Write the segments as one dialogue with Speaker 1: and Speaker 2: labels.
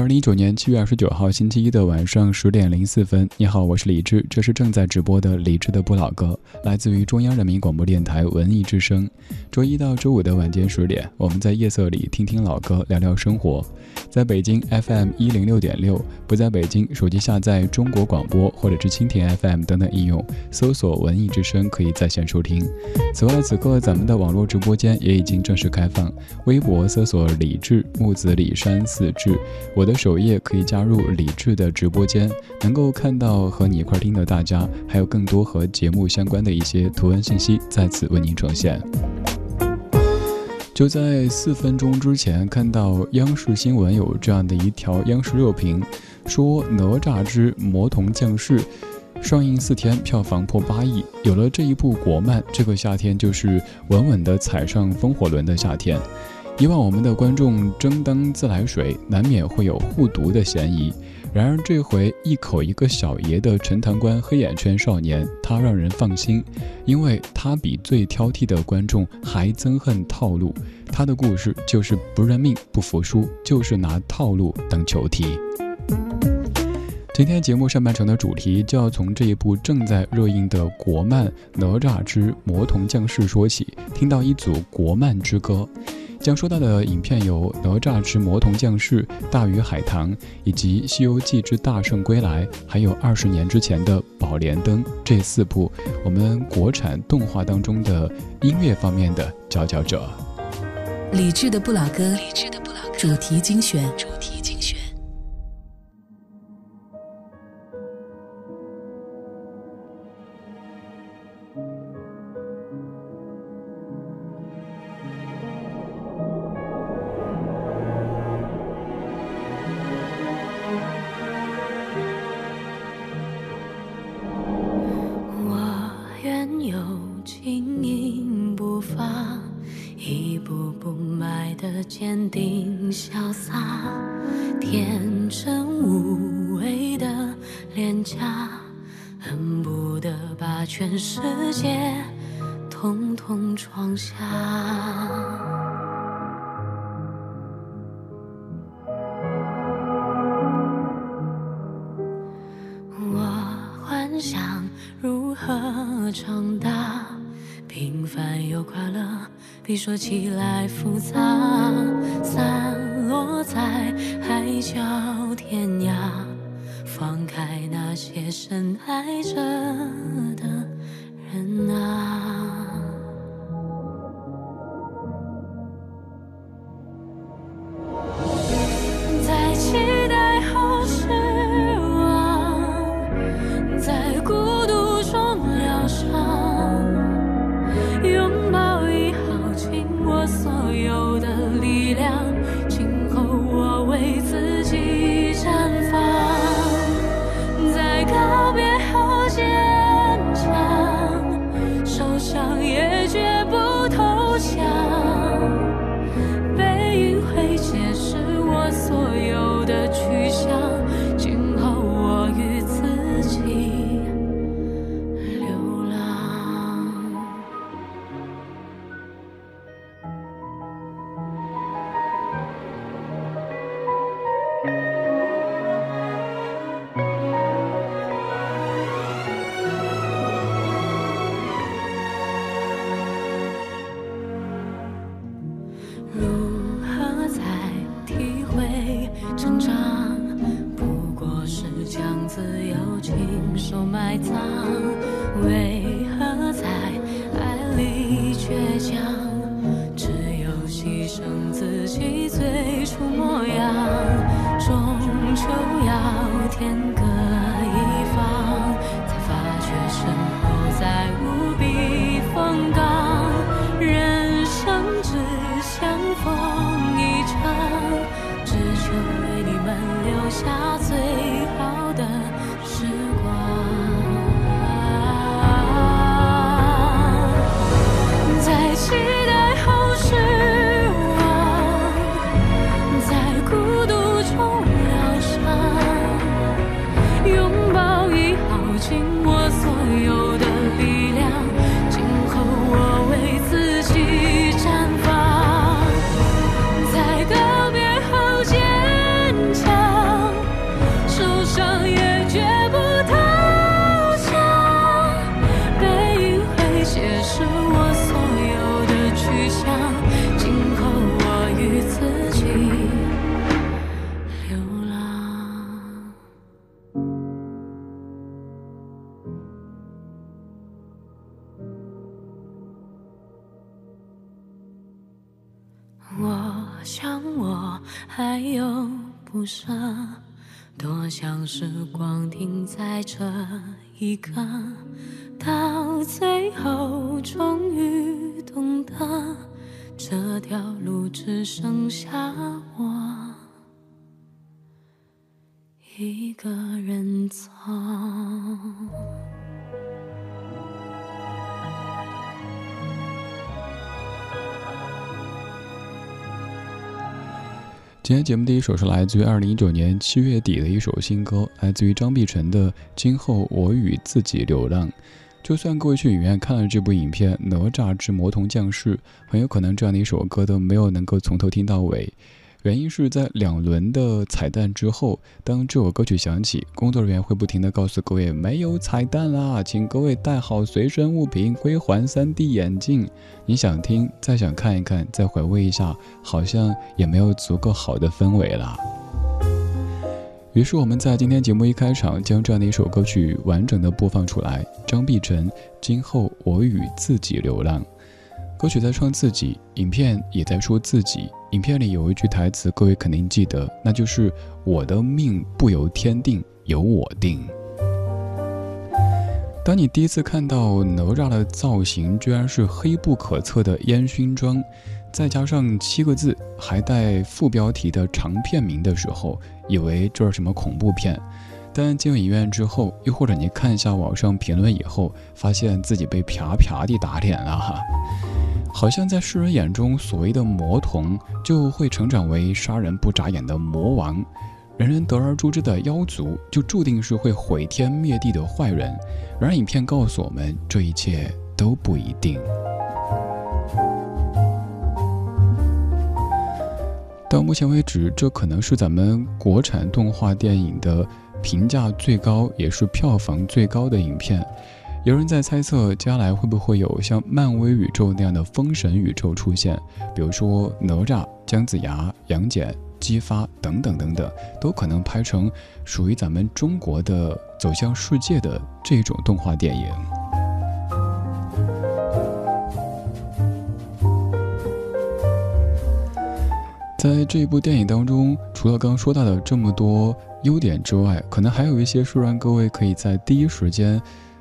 Speaker 1: 二零一九年七月二十九号星期一的晚上十点零四分，你好，我是李志，这是正在直播的李志的不老歌，来自于中央人民广播电台文艺之声。周一到周五的晚间十点，我们在夜色里听听老歌，聊聊生活。在北京 FM 一零六点六，不在北京，手机下载中国广播或者是蜻蜓 FM 等等应用，搜索文艺之声可以在线收听。此外，此刻咱们的网络直播间也已经正式开放，微博搜索李志木子李山四志，我的。首页可以加入李智的直播间，能够看到和你一块儿听的大家，还有更多和节目相关的一些图文信息在此为您呈现。就在四分钟之前，看到央视新闻有这样的一条央视热评，说《哪吒之魔童降世》上映四天票房破八亿，有了这一部国漫，这个夏天就是稳稳的踩上风火轮的夏天。以往我们的观众争当自来水，难免会有护犊的嫌疑。然而这回一口一个小爷的陈塘关黑眼圈少年，他让人放心，因为他比最挑剔的观众还憎恨套路。他的故事就是不认命、不服输，就是拿套路当球踢。今天节目上半程的主题就要从这一部正在热映的国漫《哪吒之魔童降世》说起，听到一组国漫之歌。将说到的影片有《哪吒之魔童降世》《大鱼海棠》以及《西游记之大圣归来》，还有二十年之前的《宝莲灯》这四部我们国产动画当中的音乐方面的佼佼者。
Speaker 2: 理智的不老歌，
Speaker 3: 李志的不老歌主题精选主题精选。统统装下我幻想如何长大？平凡又快乐比说起来复杂散落在海角天涯放开那些深爱着的人啊。停在这一刻，到最后终于懂得，这条路只剩下我一个人走。
Speaker 1: 今天节目第一首是来自于二零一九年七月底的一首新歌，来自于张碧晨的《今后我与自己流浪》。就算各位去影院看了这部影片《哪吒之魔童降世》，很有可能这样的一首歌都没有能够从头听到尾。原因是在两轮的彩蛋之后，当这首歌曲响起，工作人员会不停地告诉各位没有彩蛋啦，请各位带好随身物品，归还 3D 眼镜。你想听，再想看一看，再回味一下，好像也没有足够好的氛围啦。于是我们在今天节目一开场将这样的一首歌曲完整的播放出来，张碧晨《今后我与自己流浪》。歌曲在唱自己，影片也在说自己。影片里有一句台词，各位肯定记得，那就是“我的命不由天定，由我定”。当你第一次看到哪吒的造型居然是黑不可测的烟熏妆，再加上七个字还带副标题的长片名的时候，以为这是什么恐怖片。但进入影院之后，又或者你看一下网上评论以后，发现自己被啪啪地打脸了哈。好像在世人眼中，所谓的魔童就会成长为杀人不眨眼的魔王，人人得而诛之的妖族就注定是会毁天灭地的坏人。然而，影片告诉我们，这一切都不一定。到目前为止，这可能是咱们国产动画电影的评价最高，也是票房最高的影片。有人在猜测，将来会不会有像漫威宇宙那样的封神宇宙出现？比如说哪吒、姜子牙、杨戬、姬发等等等等，都可能拍成属于咱们中国的走向世界的这种动画电影。在这一部电影当中，除了刚刚说到的这么多优点之外，可能还有一些是让各位可以在第一时间。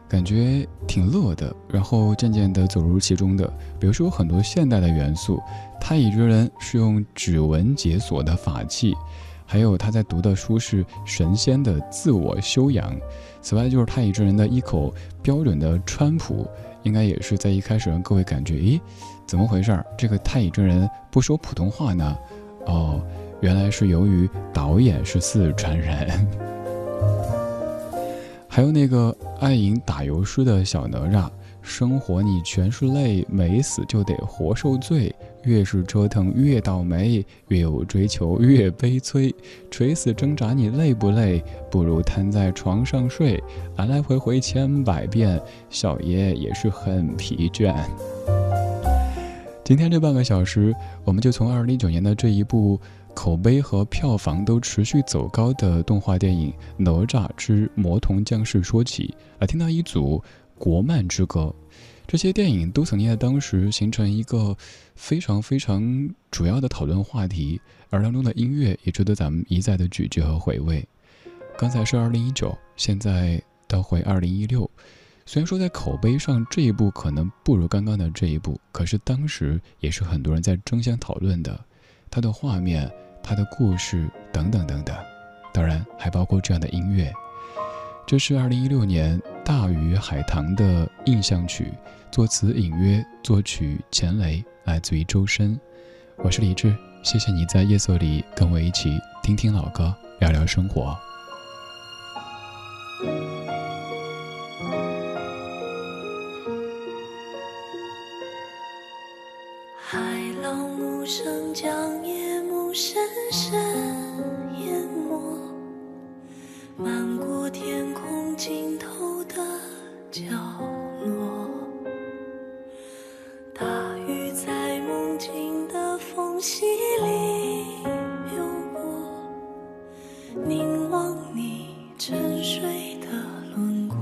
Speaker 1: 感觉挺乐的，然后渐渐地走入其中的。比如说很多现代的元素，太乙真人是用指纹解锁的法器，还有他在读的书是神仙的自我修养。此外，就是太乙真人的一口标准的川普，应该也是在一开始让各位感觉，咦，怎么回事儿？这个太乙真人不说普通话呢？哦，原来是由于导演是四川人。还有那个爱饮打油诗的小哪吒，生活你全是泪，没死就得活受罪。越是折腾越倒霉，越有追求越悲催。垂死挣扎你累不累？不如瘫在床上睡。来来回回千百遍，小爷也是很疲倦。今天这半个小时，我们就从二零一九年的这一部。口碑和票房都持续走高的动画电影《哪吒之魔童降世》说起，来听到一组国漫之歌。这些电影都曾经在当时形成一个非常非常主要的讨论话题，而当中的音乐也值得咱们一再的咀嚼和回味。刚才是二零一九，现在倒回二零一六。虽然说在口碑上这一部可能不如刚刚的这一部，可是当时也是很多人在争相讨论的。它的画面、他的故事等等等等，当然还包括这样的音乐。这是二零一六年《大鱼海棠》的印象曲，作词隐约，作曲钱雷，来自于周深。我是李志，谢谢你在夜色里跟我一起听听老歌，聊聊生活。
Speaker 4: 空气里有我凝望你沉睡的轮廓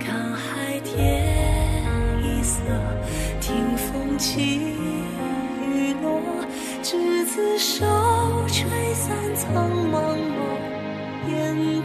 Speaker 4: 看海天一色听风起雨落执子手吹散苍茫茫烟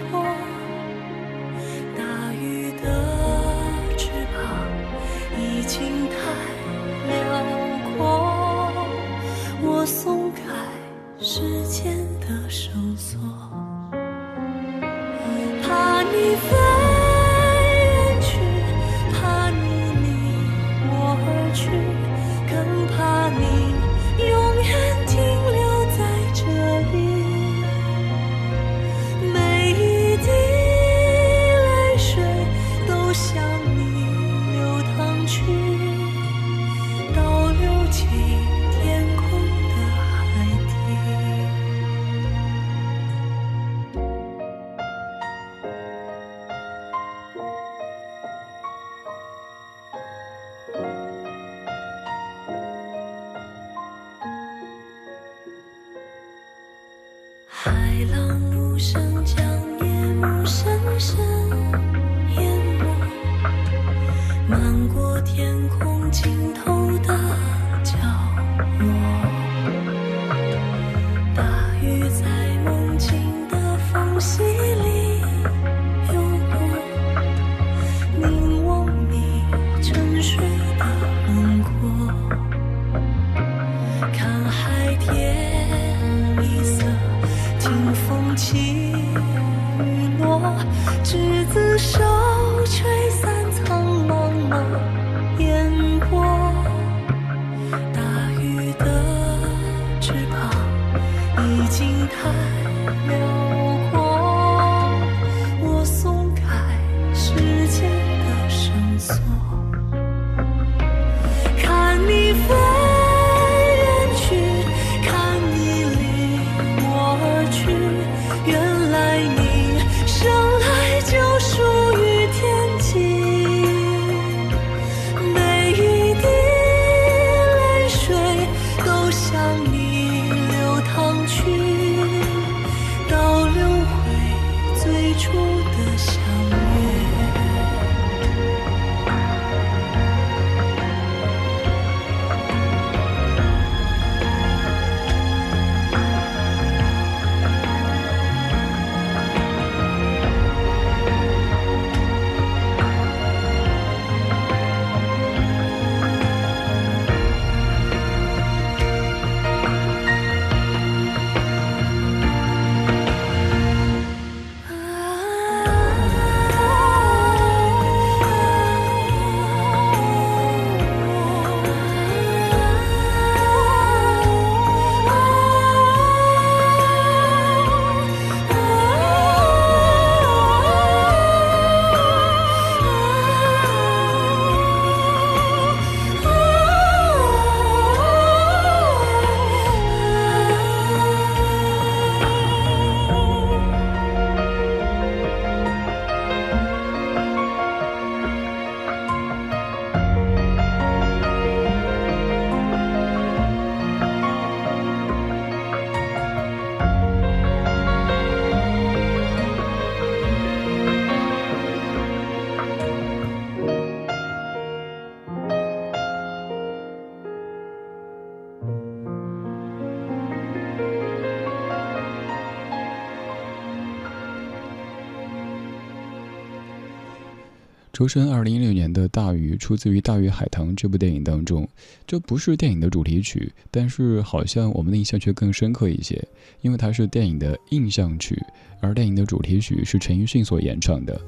Speaker 1: 周深二零一六年的《大鱼》出自于《大鱼海棠》这部电影当中，这不是电影的主题曲，但是好像我们的印象却更深刻一些，因为它是电影的印象曲，而电影的主题曲是陈奕迅所演唱的。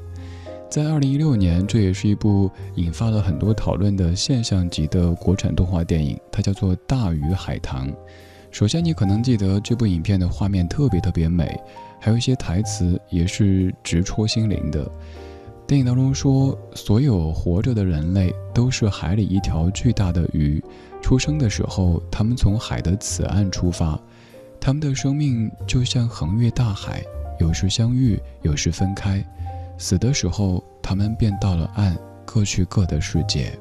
Speaker 1: 在二零一六年，这也是一部引发了很多讨论的现象级的国产动画电影，它叫做《大鱼海棠》。首先，你可能记得这部影片的画面特别特别美，还有一些台词也是直戳心灵的。电影当中说，所有活着的人类都是海里一条巨大的鱼，出生的时候，他们从海的此岸出发，他们的生命就像横越大海，有时相遇，有时分开。死的时候，他们便到了岸，各去各的世界。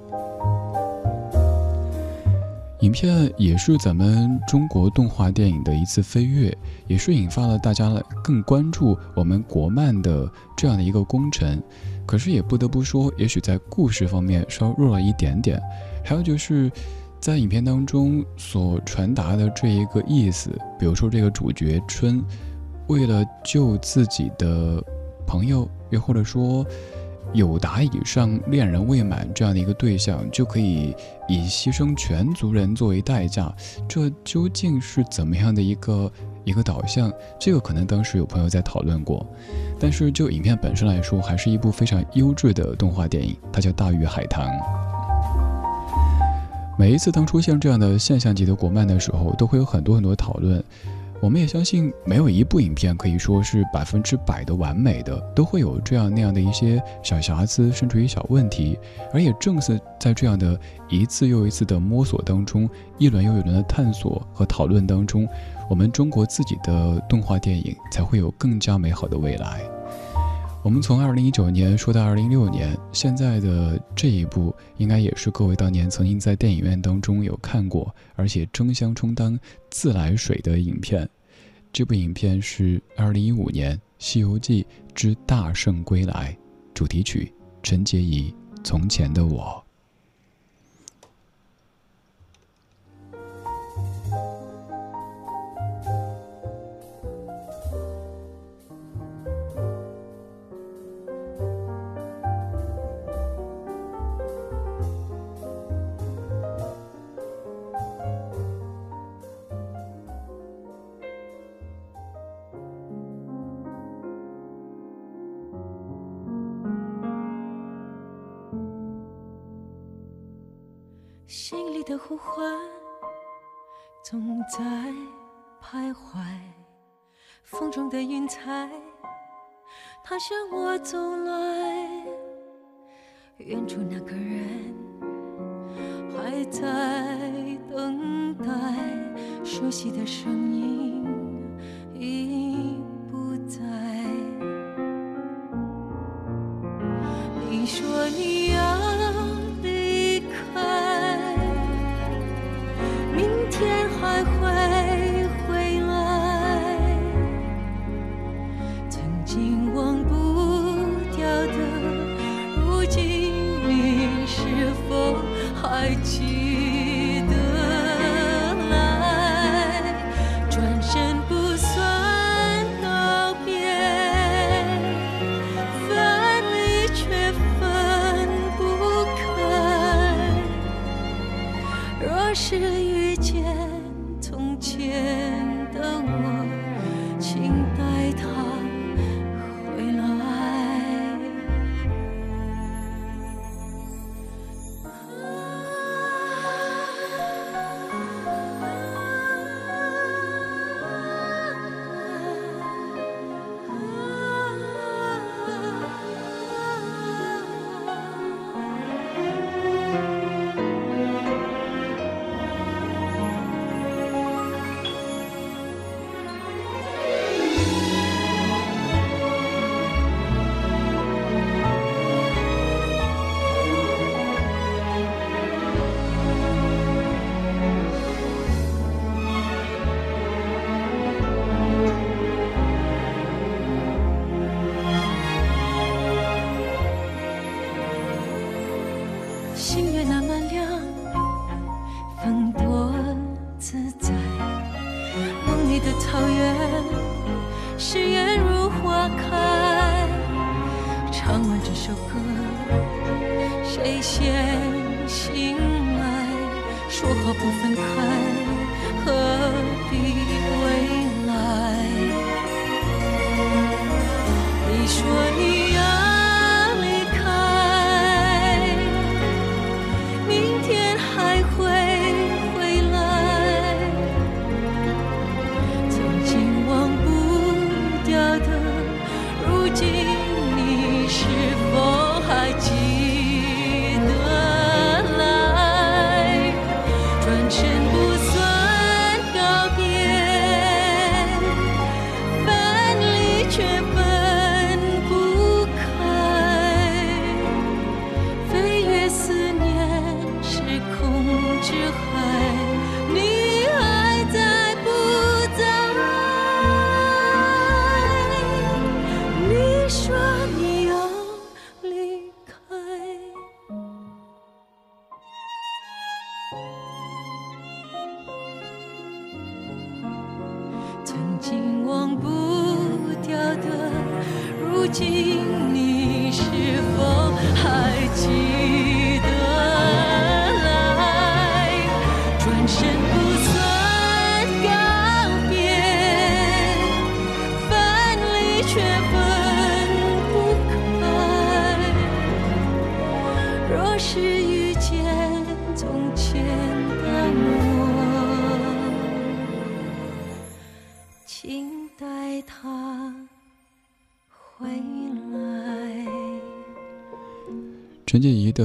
Speaker 1: 影片也是咱们中国动画电影的一次飞跃，也是引发了大家更关注我们国漫的这样的一个工程。可是也不得不说，也许在故事方面稍弱了一点点。还有就是，在影片当中所传达的这一个意思，比如说这个主角春，为了救自己的朋友。又或者说，有达以上恋人未满这样的一个对象，就可以以牺牲全族人作为代价，这究竟是怎么样的一个一个导向？这个可能当时有朋友在讨论过，但是就影片本身来说，还是一部非常优质的动画电影，它叫《大鱼海棠》。每一次当出现这样的现象级的国漫的时候，都会有很多很多讨论。我们也相信，没有一部影片可以说是百分之百的完美的，都会有这样那样的一些小瑕疵，甚至于小问题。而也正是在这样的一次又一次的摸索当中，一轮又一轮的探索和讨论当中，我们中国自己的动画电影才会有更加美好的未来。我们从二零一九年说到二零一六年，现在的这一部应该也是各位当年曾经在电影院当中有看过，而且争相充当自来水的影片。这部影片是二零一五年《西游记之大圣归来》主题曲，陈洁仪《从前的我》。
Speaker 5: 走来。远处那个人还在等待，熟悉的声今你
Speaker 1: 是否还记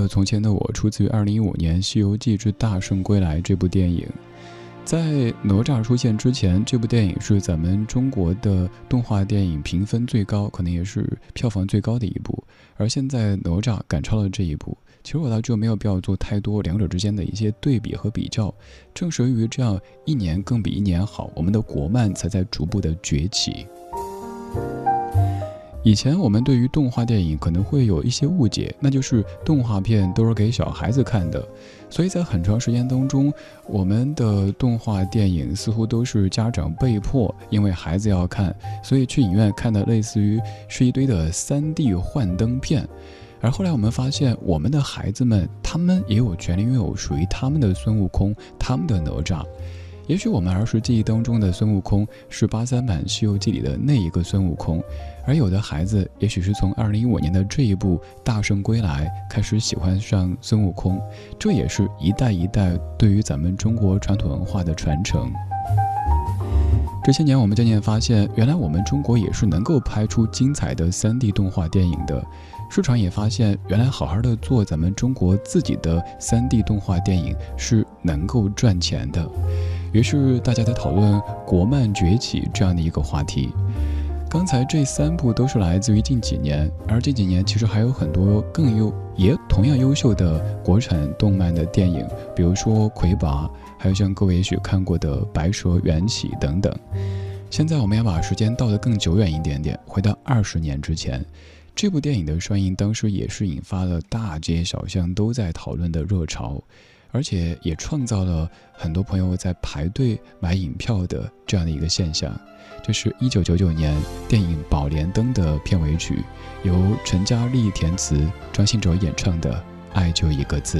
Speaker 1: 《从前的我》出自于二零一五年《西游记之大圣归来》这部电影。在哪吒出现之前，这部电影是咱们中国的动画电影评分最高，可能也是票房最高的一部。而现在哪吒赶超了这一部，其实我倒就没有必要做太多两者之间的一些对比和比较。正是由于这样一年更比一年好，我们的国漫才在逐步的崛起。以前我们对于动画电影可能会有一些误解，那就是动画片都是给小孩子看的，所以在很长时间当中，我们的动画电影似乎都是家长被迫，因为孩子要看，所以去影院看的类似于是一堆的 3D 幻灯片。而后来我们发现，我们的孩子们他们也有权利拥有属于他们的孙悟空，他们的哪吒。也许我们儿时记忆当中的孙悟空是八三版《西游记》里的那一个孙悟空，而有的孩子也许是从二零一五年的这一部《大圣归来》开始喜欢上孙悟空，这也是一代一代对于咱们中国传统文化的传承。这些年，我们渐渐发现，原来我们中国也是能够拍出精彩的三 D 动画电影的。市场也发现，原来好好的做咱们中国自己的三 D 动画电影是能够赚钱的。于是大家在讨论国漫崛起这样的一个话题。刚才这三部都是来自于近几年，而这几年其实还有很多更优也同样优秀的国产动漫的电影，比如说《魁拔》，还有像各位也许看过的《白蛇缘起》等等。现在我们要把时间倒得更久远一点点，回到二十年之前，这部电影的上映当时也是引发了大街小巷都在讨论的热潮。而且也创造了很多朋友在排队买影票的这样的一个现象。这是一九九九年电影《宝莲灯》的片尾曲，由陈嘉丽填词，张信哲演唱的《爱就一个字》。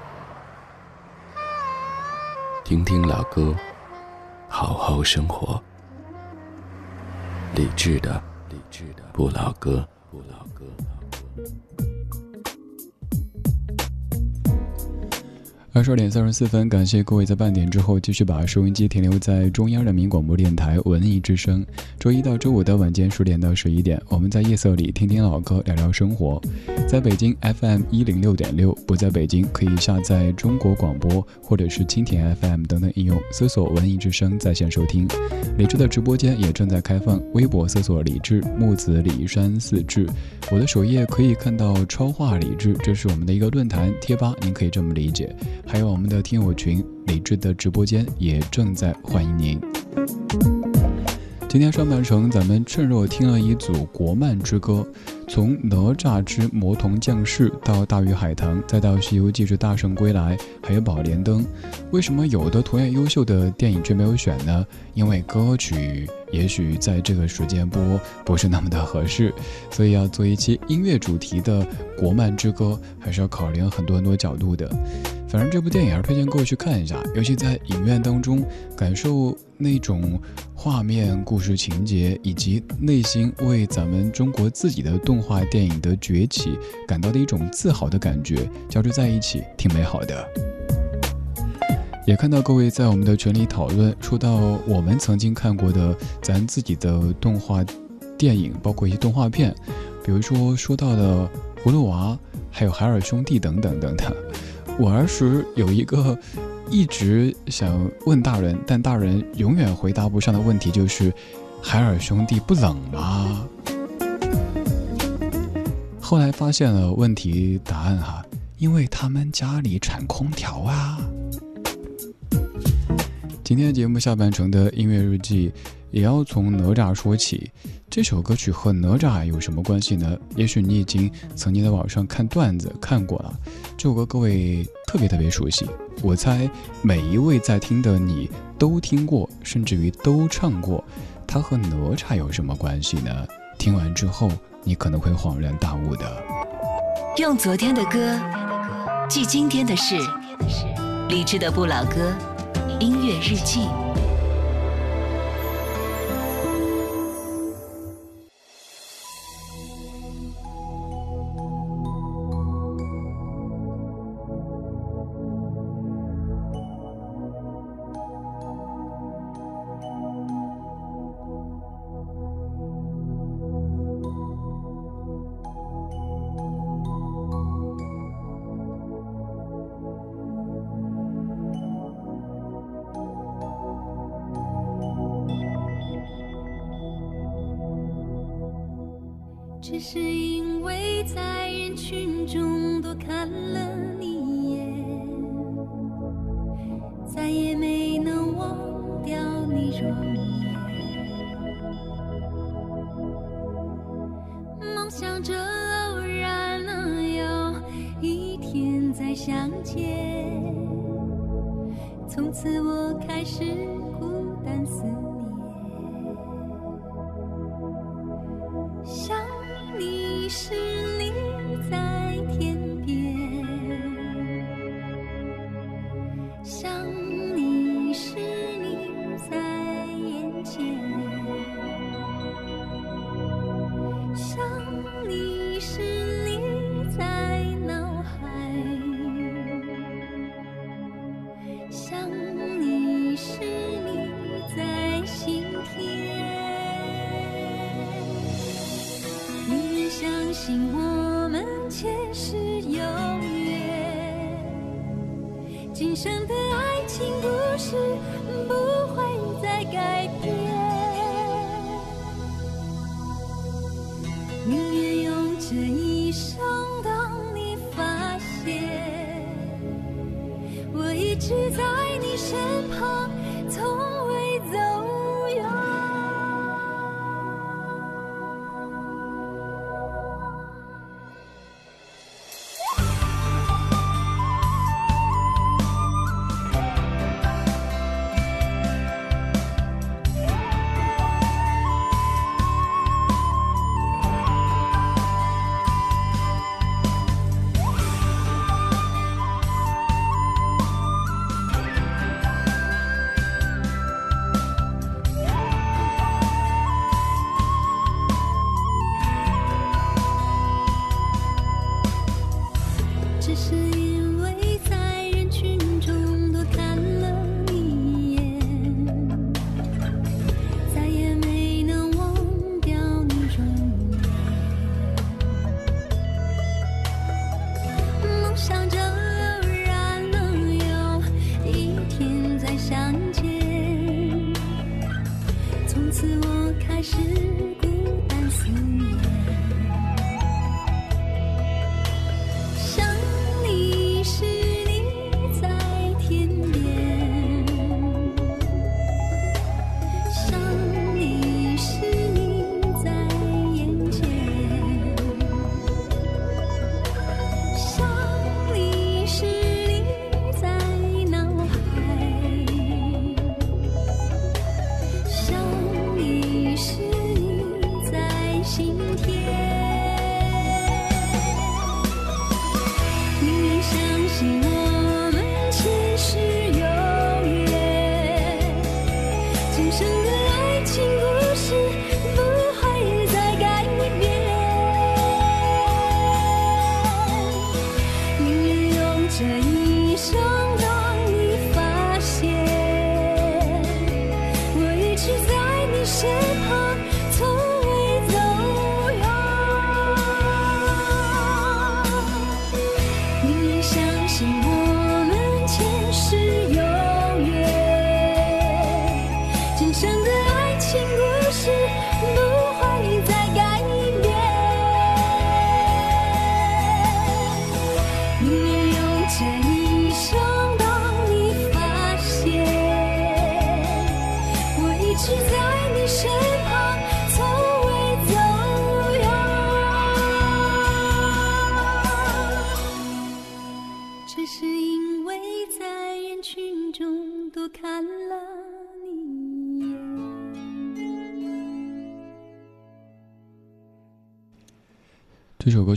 Speaker 6: 听听老歌，好好生活。理智的，理智的不老歌，不老歌。
Speaker 1: 二十二点三十四分，感谢各位在半点之后继续把收音机停留在中央人民广播电台文艺之声。周一到周五的晚间十点到十一点，我们在夜色里听听老歌，聊聊生活。在北京 FM 一零六点六，不在北京可以下载中国广播或者是蜻蜓 FM 等等应用，搜索文艺之声在线收听。李智的直播间也正在开放，微博搜索李智木子李山四志。我的首页可以看到超话李智，这是我们的一个论坛贴吧，您可以这么理解。还有我们的听友群，李志的直播间也正在欢迎您。今天上半程，咱们趁热听了一组国漫之歌，从哪吒之魔童降世到大鱼海棠，再到西游记之大圣归来，还有宝莲灯。为什么有的同样优秀的电影却没有选呢？因为歌曲也许在这个时间播不是那么的合适，所以要做一期音乐主题的国漫之歌，还是要考量很多很多角度的。反正这部电影还是推荐各位去看一下，尤其在影院当中感受那种画面、故事情节，以及内心为咱们中国自己的动画电影的崛起感到的一种自豪的感觉，交织在一起，挺美好的。也看到各位在我们的群里讨论，说到我们曾经看过的咱自己的动画电影，包括一些动画片，比如说说到的《葫芦娃》，还有《海尔兄弟》等等等等。我儿时有一个一直想问大人，但大人永远回答不上的问题，就是海尔兄弟不冷吗？后来发现了问题答案哈，因为他们家里产空调啊。今天节目下半程的音乐日记，也要从哪吒说起。这首歌曲和哪吒有什么关系呢？也许你已经曾经在网上看段子看过了。这首歌各位特别特别熟悉，我猜每一位在听的你都听过，甚至于都唱过。它和哪吒有什么关系呢？听完之后，你可能会恍然大悟的。
Speaker 2: 用昨天的歌记今天的事，理智的不老歌，音乐日记。
Speaker 3: 中多看了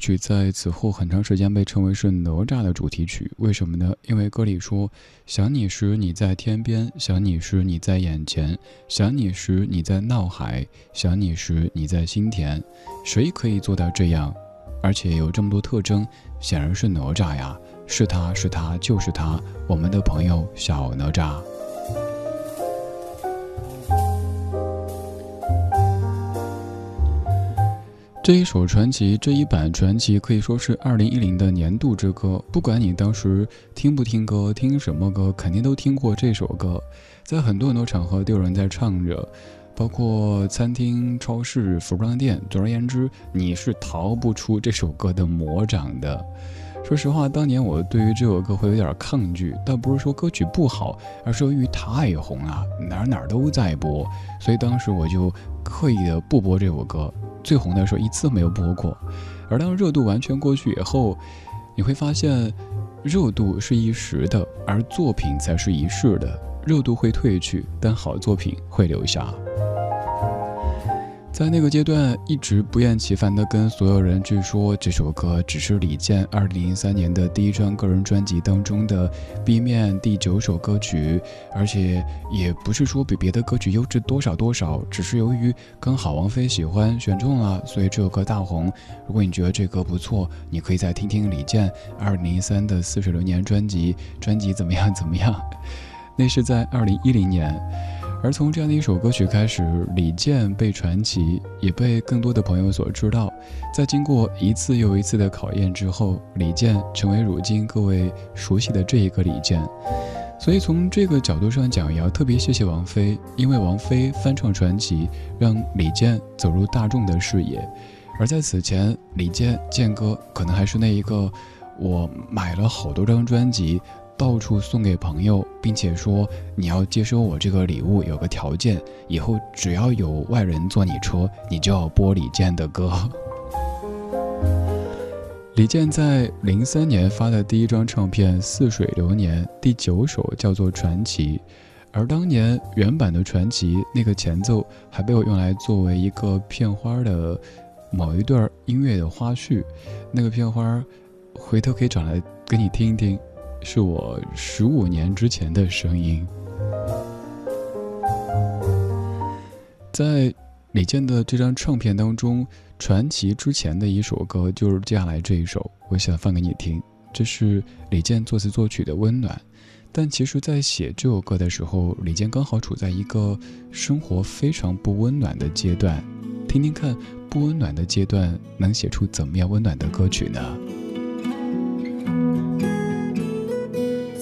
Speaker 1: 曲在此后很长时间被称为是哪吒的主题曲，为什么呢？因为歌里说：“想你时你在天边，想你时你在眼前，想你时你在闹海，想你时你在心田。”谁可以做到这样？而且有这么多特征，显然是哪吒呀！是他是他就是他，我们的朋友小哪吒。这一首传奇，这一版传奇可以说是二零一零的年度之歌。不管你当时听不听歌，听什么歌，肯定都听过这首歌，在很多很多场合都有人在唱着，包括餐厅、超市、服装店。总而言之，你是逃不出这首歌的魔掌的。说实话，当年我对于这首歌会有点抗拒，倒不是说歌曲不好，而是由于太红了，哪哪都在播，所以当时我就刻意的不播这首歌。最红的时候一次没有播过，而当热度完全过去以后，你会发现，热度是一时的，而作品才是一世的。热度会褪去，但好作品会留下。在那个阶段，一直不厌其烦地跟所有人去说，这首歌只是李健二零零三年的第一张个人专辑当中的 B 面第九首歌曲，而且也不是说比别的歌曲优质多少多少，只是由于刚好王菲喜欢选中了，所以这首歌大红。如果你觉得这歌不错，你可以再听听李健二零零三的《似水流年》专辑，专辑怎么样怎么样？那是在二零一零年。而从这样的一首歌曲开始，李健被传奇，也被更多的朋友所知道。在经过一次又一次的考验之后，李健成为如今各位熟悉的这一个李健。所以从这个角度上讲，也要特别谢谢王菲，因为王菲翻唱传奇，让李健走入大众的视野。而在此前，李健健哥可能还是那一个，我买了好多张专辑。到处送给朋友，并且说你要接收我这个礼物，有个条件，以后只要有外人坐你车，你就要播李健的歌。李健在零三年发的第一张唱片《似水流年》第九首叫做《传奇》，而当年原版的《传奇》那个前奏还被我用来作为一个片花的某一段音乐的花絮，那个片花回头可以找来给你听一听。是我十五年之前的声音，在李健的这张唱片当中，传奇之前的一首歌就是接下来这一首，我想放给你听。这是李健作词作曲的《温暖》。但其实，在写这首歌的时候，李健刚好处在一个生活非常不温暖的阶段。听听看，不温暖的阶段能写出怎么样温暖的歌曲呢？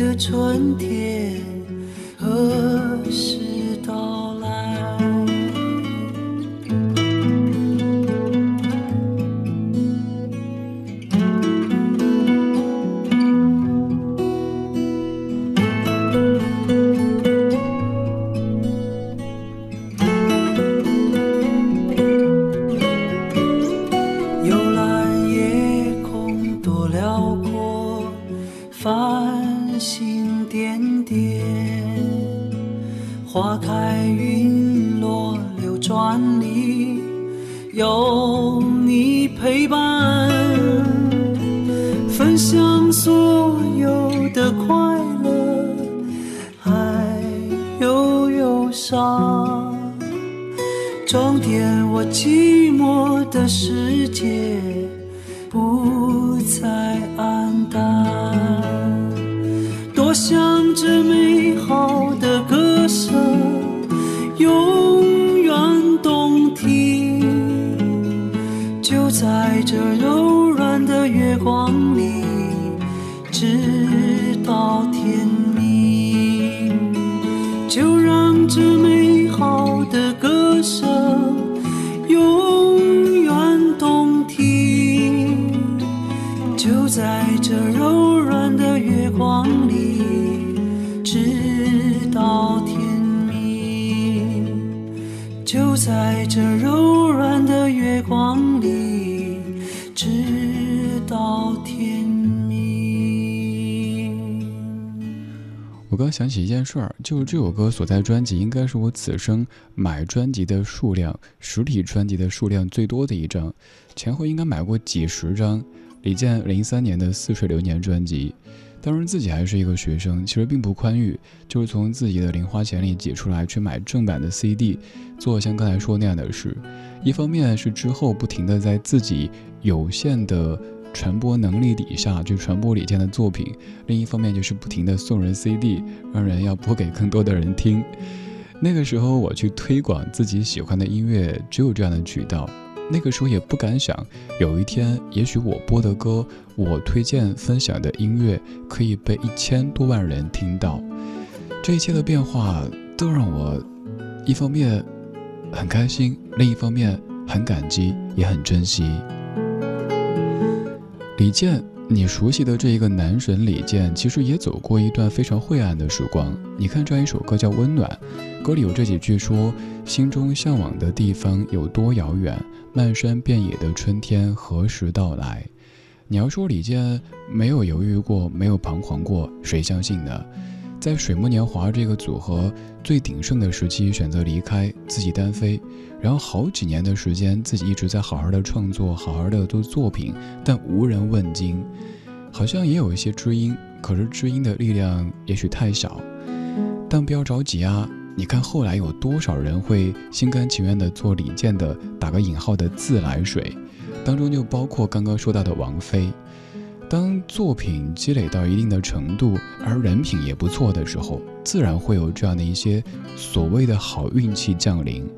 Speaker 7: 的春天何时？到
Speaker 1: 我刚想起一件事儿，就是这首歌所在专辑应该是我此生买专辑的数量，实体专辑的数量最多的一张，前后应该买过几十张。李健零三年的《似水流年》专辑。当时自己还是一个学生，其实并不宽裕，就是从自己的零花钱里挤出来去买正版的 CD，做像刚才说那样的事。一方面是之后不停的在自己有限的传播能力底下去传播李健的作品，另一方面就是不停的送人 CD，让人要播给更多的人听。那个时候我去推广自己喜欢的音乐，只有这样的渠道。那个时候也不敢想，有一天也许我播的歌，我推荐分享的音乐，可以被一千多万人听到。这一切的变化都让我一方面很开心，另一方面很感激，也很珍惜。李健。你熟悉的这一个男神李健，其实也走过一段非常晦暗的时光。你看这样一首歌叫《温暖》，歌里有这几句说：“心中向往的地方有多遥远，漫山遍野的春天何时到来？”你要说李健没有犹豫过，没有彷徨过，谁相信呢？在水木年华这个组合最鼎盛的时期，选择离开，自己单飞，然后好几年的时间，自己一直在好好的创作，好好的做作品，但无人问津，好像也有一些知音，可是知音的力量也许太小。但不要着急啊，你看后来有多少人会心甘情愿的做李健的打个引号的自来水，当中就包括刚刚说到的王菲。当作品积累到一定的程度，而人品也不错的时候，自然会有这样的一些所谓的好运气降临，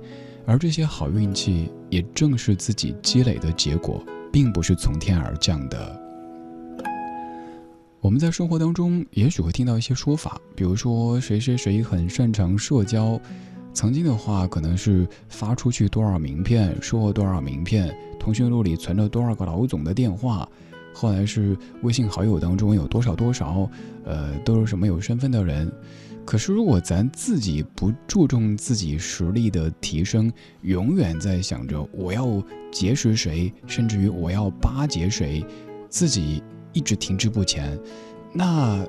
Speaker 1: 而这些好运气也正是自己积累的结果，并不是从天而降的。我们在生活当中也许会听到一些说法，比如说谁谁谁很擅长社交，曾经的话可能是发出去多少名片，收了多少名片，通讯录里存着多少个老总的电话。后来是微信好友当中有多少多少，呃，都是什么有身份的人。可是如果咱自己不注重自己实力的提升，永远在想着我要结识谁，甚至于我要巴结谁，自己一直停滞不前，那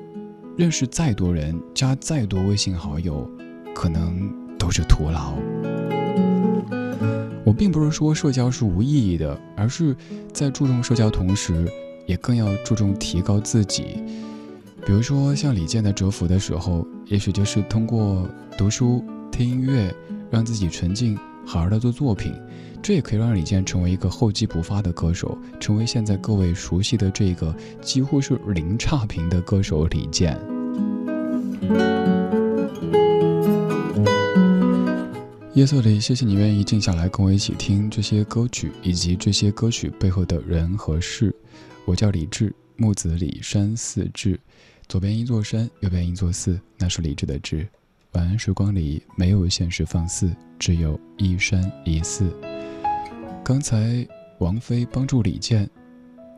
Speaker 1: 认识再多人，加再多微信好友，可能都是徒劳。我并不是说社交是无意义的，而是在注重社交同时，也更要注重提高自己。比如说，像李健的蛰伏的时候，也许就是通过读书、听音乐，让自己沉静，好好的做作品。这也可以让李健成为一个厚积薄发的歌手，成为现在各位熟悉的这个几乎是零差评的歌手李健。夜色里，谢谢你愿意静下来跟我一起听这些歌曲，以及这些歌曲背后的人和事。我叫李志，木子李山寺志。左边一座山，右边一座寺，那是李智的智。晚安，时光里没有现实放肆，只有一山一寺。刚才王菲帮助李健，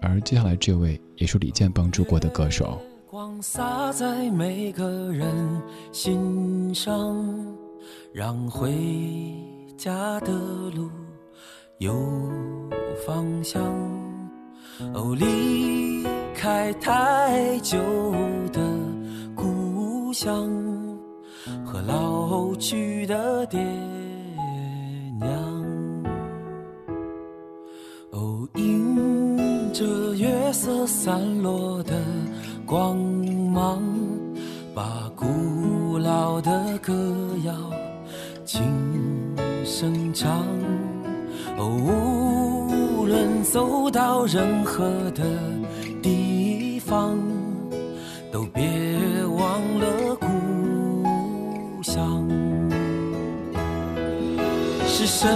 Speaker 1: 而接下来这位也是李健帮助过的歌手。
Speaker 8: 光洒在每个人心上，让回家的路有方向。哦，离开太久的故乡和老去的爹娘。哦，迎着月色散落的光芒，把古老的歌谣轻声唱。哦。无论走到任何的地方，都别忘了故乡。是什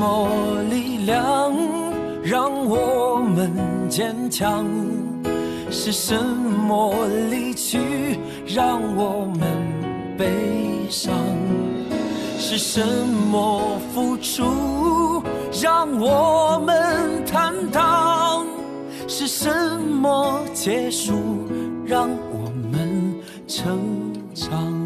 Speaker 8: 么力量让我们坚强？是什么离去让我们悲伤？是什么付出？让我们坦荡，是什么结束？让我们成长。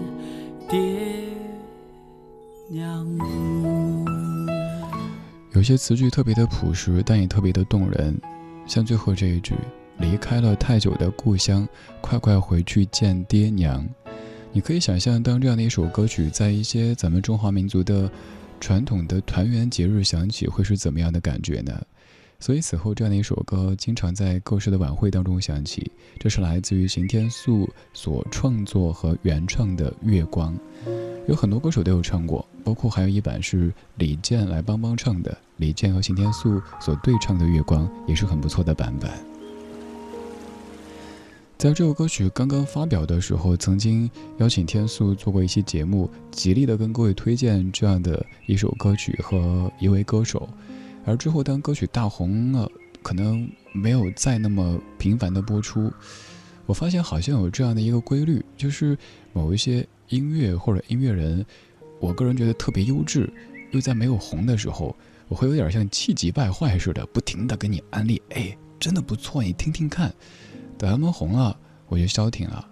Speaker 8: 爹。娘。
Speaker 1: 有些词句特别的朴实，但也特别的动人，像最后这一句：“离开了太久的故乡，快快回去见爹娘。”你可以想象，当这样的一首歌曲在一些咱们中华民族的传统的团圆节日响起，会是怎么样的感觉呢？所以此后，这样的一首歌经常在各式的晚会当中响起。这是来自于邢天素所创作和原创的《月光》，有很多歌手都有唱过，包括还有一版是李健来帮帮唱的，李健和邢天素所对唱的《月光》也是很不错的版本。在这首歌曲刚刚发表的时候，曾经邀请天素做过一期节目，极力的跟各位推荐这样的一首歌曲和一位歌手。而之后，当歌曲大红了，可能没有再那么频繁的播出。我发现好像有这样的一个规律，就是某一些音乐或者音乐人，我个人觉得特别优质，又在没有红的时候，我会有点像气急败坏似的，不停的给你安利，哎，真的不错，你听听看。等他们红了，我就消停了，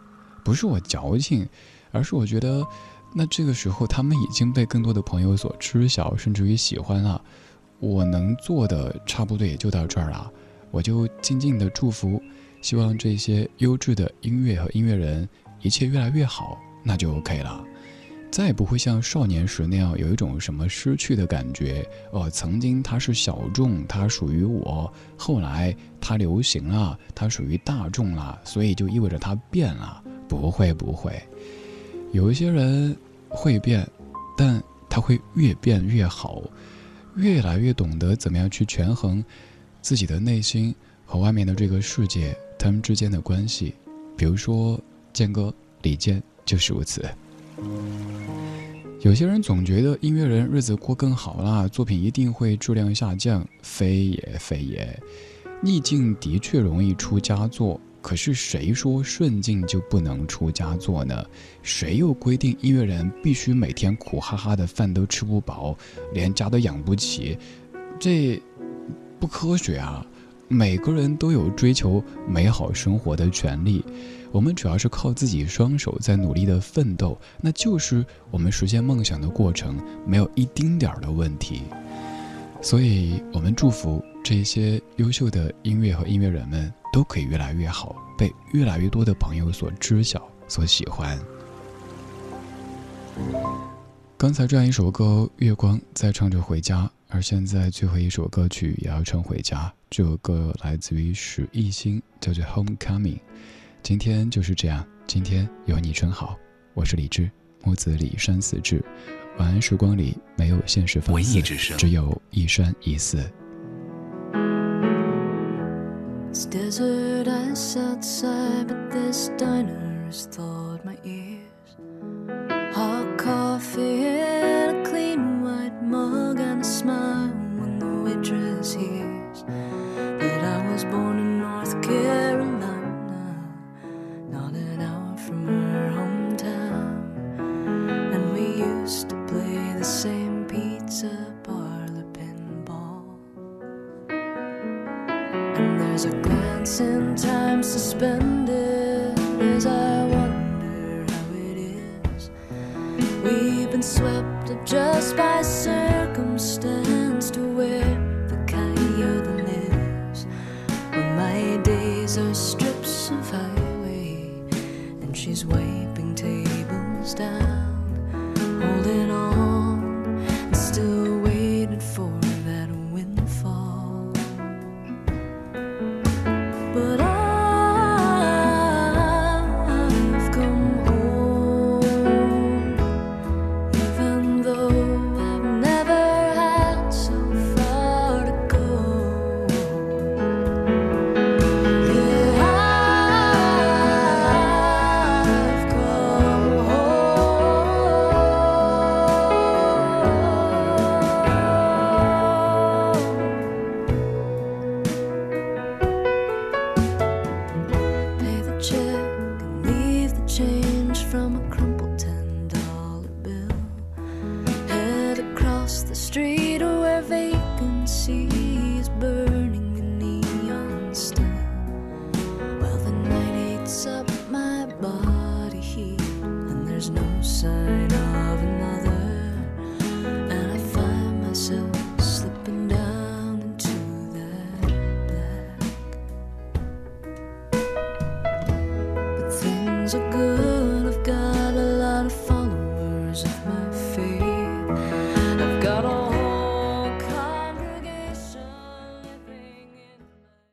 Speaker 1: 不是我矫情，而是我觉得，那这个时候他们已经被更多的朋友所知晓，甚至于喜欢了。我能做的差不多也就到这儿了，我就静静的祝福，希望这些优质的音乐和音乐人一切越来越好，那就 OK 了。再也不会像少年时那样有一种什么失去的感觉哦。曾经他是小众，他属于我；后来他流行了，他属于大众了，所以就意味着他变了。不会，不会。有一些人会变，但他会越变越好，越来越懂得怎么样去权衡自己的内心和外面的这个世界他们之间的关系。比如说，健哥李健就是如此。有些人总觉得音乐人日子过更好啦，作品一定会质量下降，非也非也。逆境的确容易出佳作，可是谁说顺境就不能出佳作呢？谁又规定音乐人必须每天苦哈哈的饭都吃不饱，连家都养不起？这不科学啊！每个人都有追求美好生活的权利。我们主要是靠自己双手在努力的奋斗，那就是我们实现梦想的过程，没有一丁点儿的问题。所以，我们祝福这些优秀的音乐和音乐人们都可以越来越好，被越来越多的朋友所知晓、所喜欢。刚才这样一首歌《月光》在唱着回家，而现在最后一首歌曲也要唱回家。这首歌来自于史艺兴，叫做《Homecoming》。今天就是这样，今天有你真好。我是李志，木子李山寺志。晚安，时光里没有现实放肆，只有一山一寺。
Speaker 4: It's desert ice outside, but this diner's thawed my ears. Hot coffee in a clean white mug and a smile when the waitress hears that I was born in North Carolina, not an hour from her hometown. And we used to There's a glance in time suspended as I wonder how it is. We've been swept up just by